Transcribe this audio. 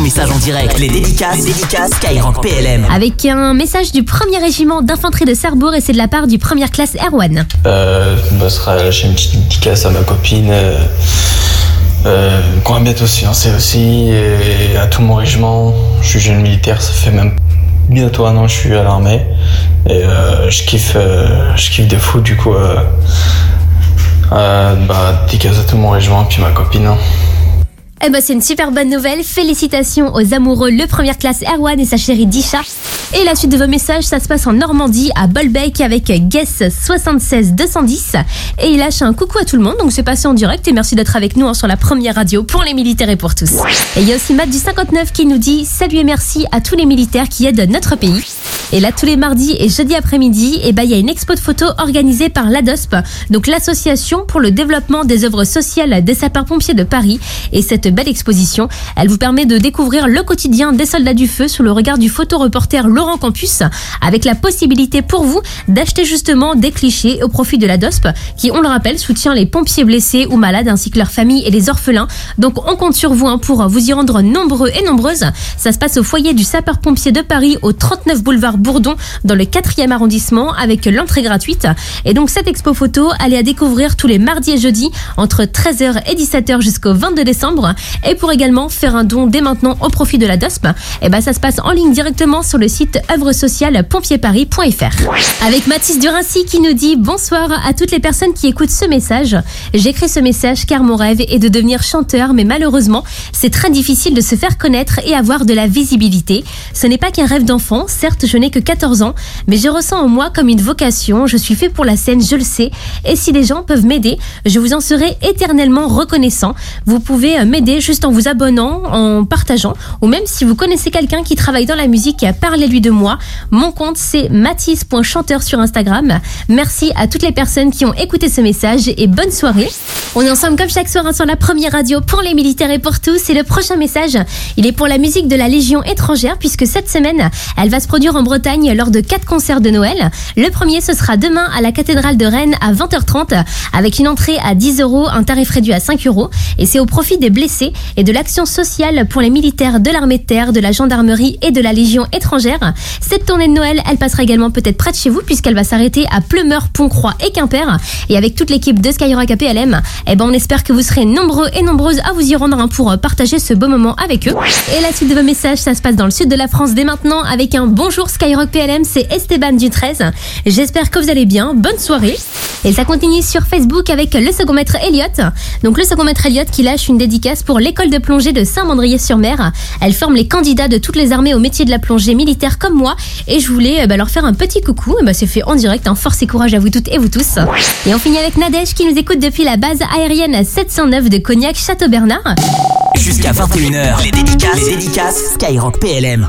ton message en direct. Les dédicaces, les dédicaces Skyrock PLM. Avec un message du premier régiment d'infanterie de Cerbourg et c'est de la part du première classe Erwan. Euh, bah, ce sera j'ai une petite dédicace à ma copine. Euh, euh, qu'on va bientôt se fiancer aussi. Et à tout mon régiment. Je suis jeune militaire, ça fait même bientôt un an que je suis à l'armée. Et euh, je kiffe euh, je kiffe de fou du coup. Euh, euh, bah, dédicace à tout mon régiment, puis ma copine. hein. Eh ben c'est une super bonne nouvelle. Félicitations aux amoureux le première classe Erwan et sa chérie Disha. Et la suite de vos messages, ça se passe en Normandie à Bolbec avec Guess 76 210 et il lâche un coucou à tout le monde. Donc c'est passé en direct et merci d'être avec nous hein, sur la première radio pour les militaires et pour tous. Et il y a aussi Matt du 59 qui nous dit salut et merci à tous les militaires qui aident notre pays. Et là, tous les mardis et jeudis après-midi, eh ben, il y a une expo de photos organisée par l'ADOSP, donc l'Association pour le développement des œuvres sociales des sapeurs-pompiers de Paris. Et cette belle exposition, elle vous permet de découvrir le quotidien des soldats du feu sous le regard du photoreporter Laurent Campus, avec la possibilité pour vous d'acheter justement des clichés au profit de l'ADOSP, qui, on le rappelle, soutient les pompiers blessés ou malades ainsi que leurs familles et les orphelins. Donc, on compte sur vous hein, pour vous y rendre nombreux et nombreuses. Ça se passe au foyer du sapeur-pompier de Paris au 39 boulevard Bourdon dans le 4e arrondissement avec l'entrée gratuite. Et donc cette expo photo, allez à découvrir tous les mardis et jeudis entre 13h et 17h jusqu'au 22 décembre. Et pour également faire un don dès maintenant au profit de la DOSP, et ben ça se passe en ligne directement sur le site œuvresocialpompierparis.fr. Avec Mathis Durincy qui nous dit bonsoir à toutes les personnes qui écoutent ce message. J'écris ce message car mon rêve est de devenir chanteur, mais malheureusement, c'est très difficile de se faire connaître et avoir de la visibilité. Ce n'est pas qu'un rêve d'enfant, certes je n'ai que 14 ans, mais je ressens en moi comme une vocation, je suis fait pour la scène, je le sais, et si les gens peuvent m'aider, je vous en serai éternellement reconnaissant. Vous pouvez euh, juste en vous abonnant, en partageant, ou même si vous connaissez quelqu'un qui travaille dans la musique, parlez-lui de moi. Mon compte c'est mathis.chanteur sur Instagram. Merci à toutes les personnes qui ont écouté ce message et bonne soirée. On est ensemble comme chaque soir hein, sur la première radio pour les militaires et pour tous. Et le prochain message, il est pour la musique de la Légion étrangère puisque cette semaine, elle va se produire en Bretagne lors de quatre concerts de Noël. Le premier, ce sera demain à la cathédrale de Rennes à 20h30 avec une entrée à 10 euros, un tarif réduit à 5 euros. Et c'est au profit des blessés et de l'action sociale pour les militaires de l'armée de terre, de la gendarmerie et de la Légion étrangère. Cette tournée de Noël, elle passera également peut-être près de chez vous puisqu'elle va s'arrêter à Pleumeur, Pont-Croix et Quimper. Et avec toute l'équipe de Skyrock APLM, eh ben on espère que vous serez nombreux et nombreuses à vous y rendre pour partager ce beau moment avec eux. Et la suite de vos messages, ça se passe dans le sud de la France dès maintenant avec un bonjour Skyrock PLM, c'est Esteban du 13. J'espère que vous allez bien. Bonne soirée. Et ça continue sur Facebook avec le second maître Elliot. Donc le second maître Elliot qui lâche une dédicace pour l'école de plongée de Saint-Mandrier-sur-Mer. Elle forme les candidats de toutes les armées au métier de la plongée militaire comme moi. Et je voulais euh, bah, leur faire un petit coucou. Et bah, c'est fait en direct. hein. Force et courage à vous toutes et vous tous. Et on finit avec Nadège qui nous écoute depuis la base aérienne 709 de Cognac Château-Bernard. Jusqu'à 21h, les dédicaces, les dédicaces Skyrock PLM.